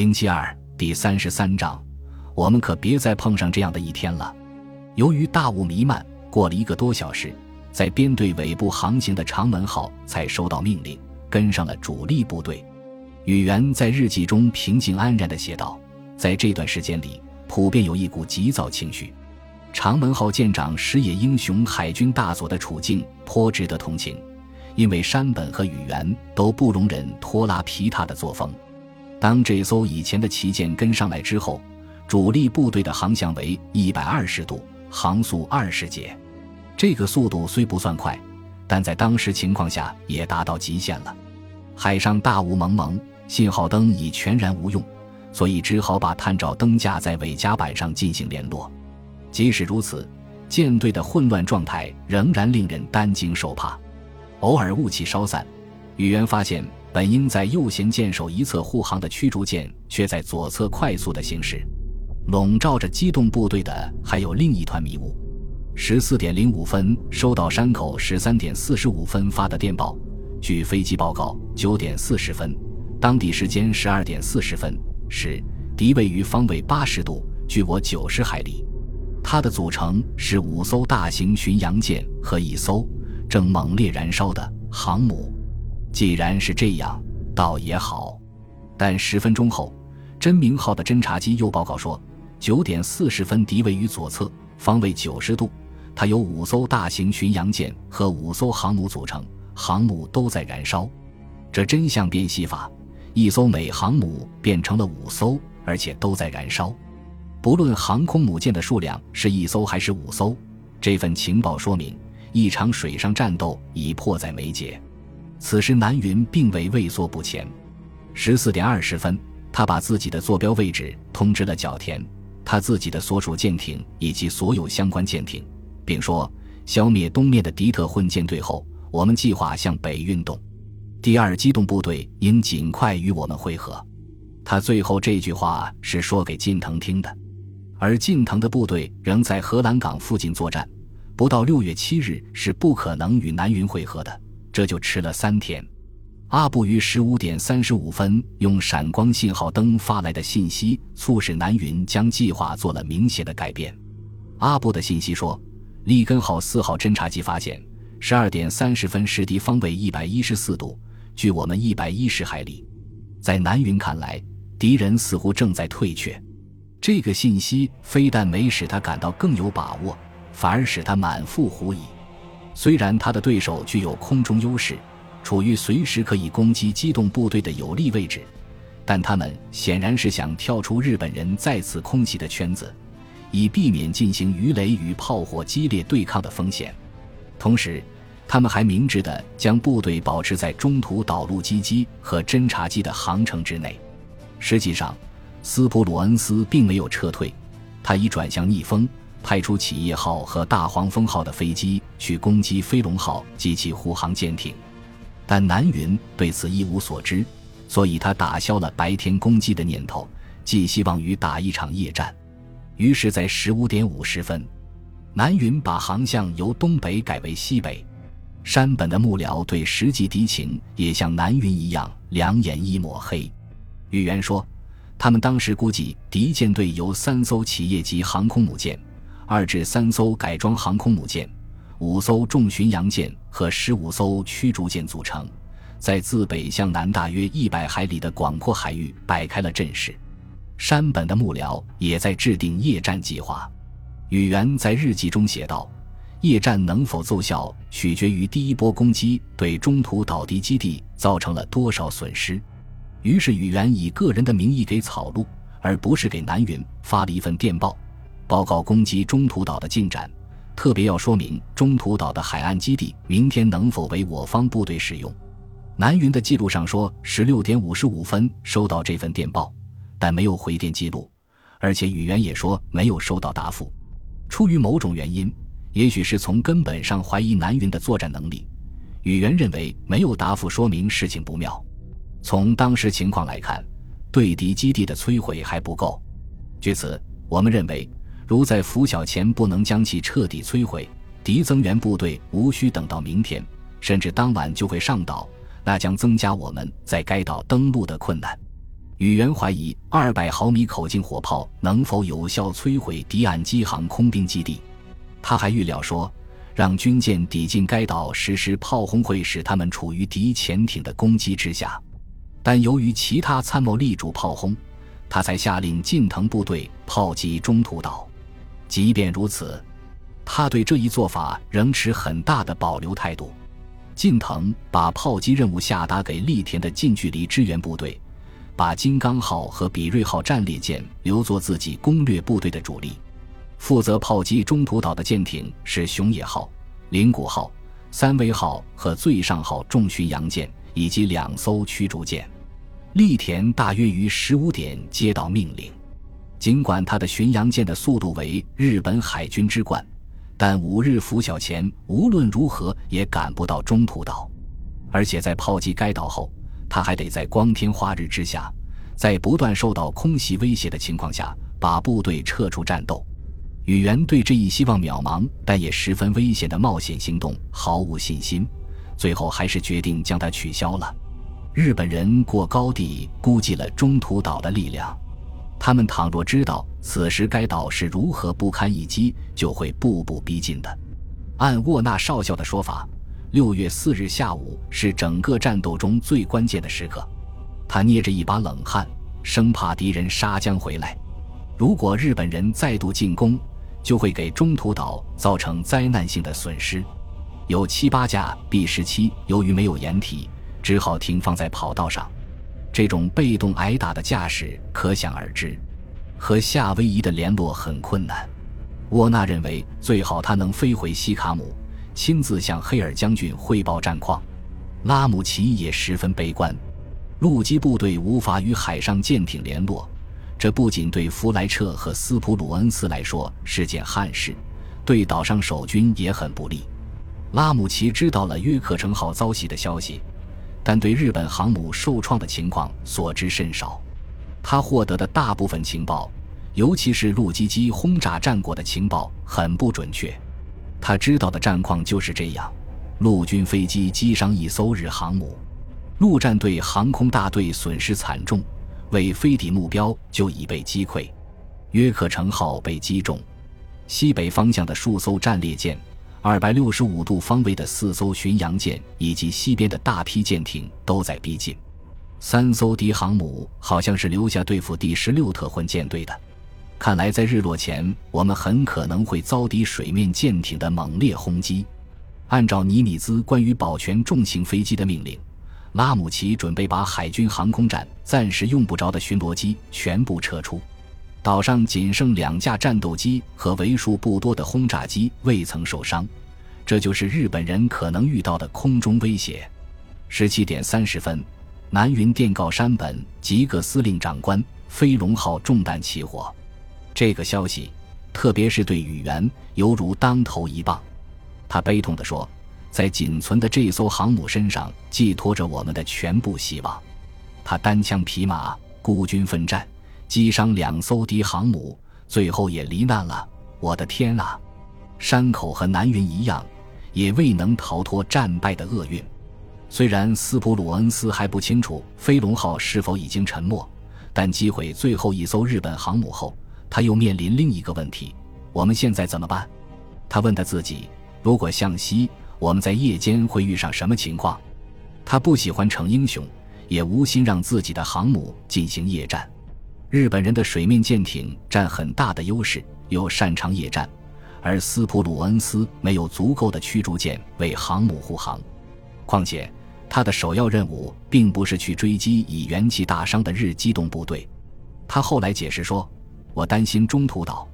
零七二第三十三章，我们可别再碰上这样的一天了。由于大雾弥漫，过了一个多小时，在编队尾部航行的长门号才收到命令，跟上了主力部队。宇垣在日记中平静安然地写道：“在这段时间里，普遍有一股急躁情绪。长门号舰长石野英雄海军大佐的处境颇值得同情，因为山本和宇垣都不容忍拖拉皮踏的作风。当这艘以前的旗舰跟上来之后，主力部队的航向为一百二十度，航速二十节。这个速度虽不算快，但在当时情况下也达到极限了。海上大雾蒙蒙。”信号灯已全然无用，所以只好把探照灯架在尾甲板上进行联络。即使如此，舰队的混乱状态仍然令人担惊受怕。偶尔雾气稍散，宇垣发现本应在右舷舰首一侧护航的驱逐舰却在左侧快速的行驶。笼罩着机动部队的还有另一团迷雾。十四点零五分收到山口十三点四十五分发的电报，据飞机报告，九点四十分。当地时间十二点四十分时，敌位于方位八十度，距我九十海里。它的组成是五艘大型巡洋舰和一艘正猛烈燃烧的航母。既然是这样，倒也好。但十分钟后，真名号的侦察机又报告说，九点四十分敌位于左侧，方位九十度。它由五艘大型巡洋舰和五艘航母组成，航母都在燃烧。这真像变戏法。一艘美航母变成了五艘，而且都在燃烧。不论航空母舰的数量是一艘还是五艘，这份情报说明一场水上战斗已迫在眉睫。此时南云并未畏缩不前。十四点二十分，他把自己的坐标位置通知了角田、他自己的所属舰艇以及所有相关舰艇，并说：消灭东面的敌特混舰队后，我们计划向北运动。第二机动部队应尽快与我们会合。他最后这句话是说给近藤听的，而近藤的部队仍在荷兰港附近作战，不到六月七日是不可能与南云会合的，这就迟了三天。阿布于十五点三十五分用闪光信号灯发来的信息，促使南云将计划做了明显的改变。阿布的信息说，利根号四号侦察机发现，十二点三十分时敌方位一百一十四度。距我们一百一十海里，在南云看来，敌人似乎正在退却。这个信息非但没使他感到更有把握，反而使他满腹狐疑。虽然他的对手具有空中优势，处于随时可以攻击机动部队的有利位置，但他们显然是想跳出日本人再次空袭的圈子，以避免进行鱼雷与炮火激烈对抗的风险。同时，他们还明智地将部队保持在中途导入机机和侦察机的航程之内。实际上，斯普鲁恩斯并没有撤退，他已转向逆风，派出企业号和大黄蜂号的飞机去攻击飞龙号及其护航舰艇。但南云对此一无所知，所以他打消了白天攻击的念头，寄希望于打一场夜战。于是，在十五点五十分，南云把航向由东北改为西北。山本的幕僚对实际敌情也像南云一样两眼一抹黑。宇垣说，他们当时估计敌舰队由三艘企业级航空母舰、二至三艘改装航空母舰、五艘重巡洋舰和十五艘驱逐舰组成，在自北向南大约一百海里的广阔海域摆开了阵势。山本的幕僚也在制定夜战计划。宇垣在日记中写道。夜战能否奏效，取决于第一波攻击对中途岛敌基地造成了多少损失。于是宇垣以个人的名义给草鹿，而不是给南云发了一份电报，报告攻击中途岛的进展，特别要说明中途岛的海岸基地明天能否为我方部队使用。南云的记录上说，十六点五十五分收到这份电报，但没有回电记录，而且宇垣也说没有收到答复。出于某种原因。也许是从根本上怀疑南云的作战能力，宇垣认为没有答复说明事情不妙。从当时情况来看，对敌基地的摧毁还不够。据此，我们认为，如在拂晓前不能将其彻底摧毁，敌增援部队无需等到明天，甚至当晚就会上岛，那将增加我们在该岛登陆的困难。宇垣怀疑二百毫米口径火炮能否有效摧毁敌岸基航空兵基地。他还预料说，让军舰抵近该岛实施炮轰会使他们处于敌潜艇的攻击之下。但由于其他参谋力主炮轰，他才下令近藤部队炮击中途岛。即便如此，他对这一做法仍持很大的保留态度。近藤把炮击任务下达给栗田的近距离支援部队，把金刚号和比瑞号战列舰留作自己攻略部队的主力。负责炮击中途岛的舰艇是熊野号、灵谷号、三威号和最上号重巡洋舰。以及两艘驱逐舰，栗田大约于十五点接到命令。尽管他的巡洋舰的速度为日本海军之冠，但五日拂晓前无论如何也赶不到中途岛。而且在炮击该岛后，他还得在光天化日之下，在不断受到空袭威胁的情况下，把部队撤出战斗。宇垣对这一希望渺茫但也十分危险的冒险行动毫无信心。最后还是决定将它取消了。日本人过高地估计了中途岛的力量，他们倘若知道此时该岛是如何不堪一击，就会步步逼近的。按沃纳少校的说法，六月四日下午是整个战斗中最关键的时刻。他捏着一把冷汗，生怕敌人杀将回来。如果日本人再度进攻，就会给中途岛造成灾难性的损失。有七八架 B 十七，由于没有掩体，只好停放在跑道上。这种被动挨打的架势可想而知，和夏威夷的联络很困难。沃纳认为最好他能飞回西卡姆，亲自向黑尔将军汇报战况。拉姆齐也十分悲观，陆基部队无法与海上舰艇联络，这不仅对弗莱彻和斯普鲁恩斯来说是件憾事，对岛上守军也很不利。拉姆齐知道了约克城号遭袭的消息，但对日本航母受创的情况所知甚少。他获得的大部分情报，尤其是陆基机轰炸战果的情报，很不准确。他知道的战况就是这样：陆军飞机击伤一艘日航母，陆战队航空大队损失惨重，为飞抵目标就已被击溃。约克城号被击中，西北方向的数艘战列舰。二百六十五度方位的四艘巡洋舰以及西边的大批舰艇都在逼近，三艘敌航母好像是留下对付第十六特混舰队的。看来在日落前，我们很可能会遭敌水面舰艇的猛烈轰击。按照尼米兹关于保全重型飞机的命令，拉姆齐准备把海军航空站暂时用不着的巡逻机全部撤出。岛上仅剩两架战斗机和为数不多的轰炸机未曾受伤，这就是日本人可能遇到的空中威胁。十七点三十分，南云电告山本吉格司令长官，飞龙号中弹起火。这个消息，特别是对宇垣，犹如当头一棒。他悲痛地说：“在仅存的这艘航母身上寄托着我们的全部希望。”他单枪匹马，孤军奋战。击伤两艘敌航母，最后也罹难了。我的天啊！山口和南云一样，也未能逃脱战败的厄运。虽然斯普鲁恩斯还不清楚飞龙号是否已经沉没，但击毁最后一艘日本航母后，他又面临另一个问题：我们现在怎么办？他问他自己：如果向西，我们在夜间会遇上什么情况？他不喜欢逞英雄，也无心让自己的航母进行夜战。日本人的水面舰艇占很大的优势，又擅长野战，而斯普鲁恩斯没有足够的驱逐舰为航母护航。况且，他的首要任务并不是去追击已元气大伤的日机动部队。他后来解释说：“我担心中途岛，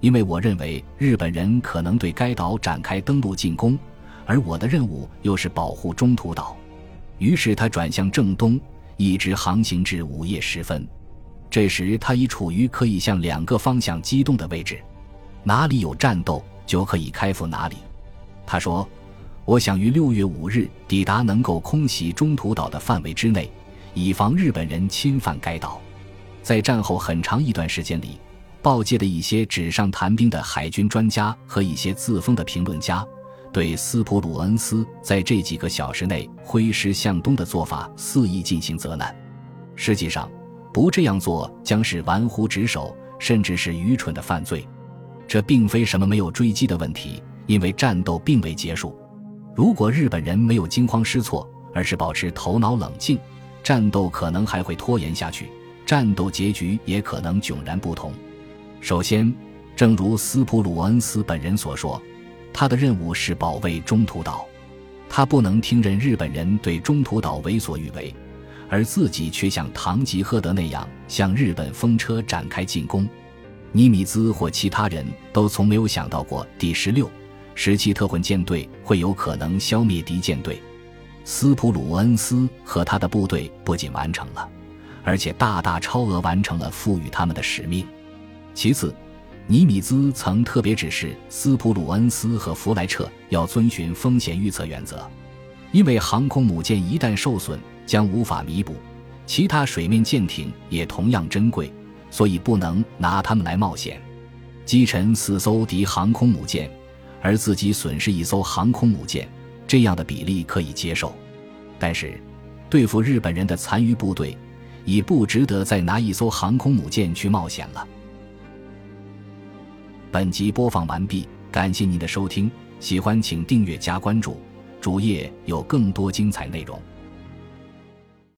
因为我认为日本人可能对该岛展开登陆进攻，而我的任务又是保护中途岛。”于是他转向正东，一直航行至午夜时分。这时，他已处于可以向两个方向机动的位置，哪里有战斗就可以开赴哪里。他说：“我想于六月五日抵达能够空袭中途岛的范围之内，以防日本人侵犯该岛。”在战后很长一段时间里，报界的一些纸上谈兵的海军专家和一些自封的评论家，对斯普鲁恩斯在这几个小时内挥师向东的做法肆意进行责难。实际上，不这样做将是玩忽职守，甚至是愚蠢的犯罪。这并非什么没有追击的问题，因为战斗并未结束。如果日本人没有惊慌失措，而是保持头脑冷静，战斗可能还会拖延下去，战斗结局也可能迥然不同。首先，正如斯普鲁恩斯本人所说，他的任务是保卫中途岛，他不能听任日本人对中途岛为所欲为。而自己却像堂吉诃德那样向日本风车展开进攻，尼米兹或其他人都从没有想到过第十六、十七特混舰队会有可能消灭敌舰队。斯普鲁恩斯和他的部队不仅完成了，而且大大超额完成了赋予他们的使命。其次，尼米兹曾特别指示斯普鲁恩斯和弗莱彻要遵循风险预测原则，因为航空母舰一旦受损。将无法弥补，其他水面舰艇也同样珍贵，所以不能拿它们来冒险。击沉四艘敌航空母舰，而自己损失一艘航空母舰，这样的比例可以接受。但是，对付日本人的残余部队，已不值得再拿一艘航空母舰去冒险了。本集播放完毕，感谢您的收听，喜欢请订阅加关注，主页有更多精彩内容。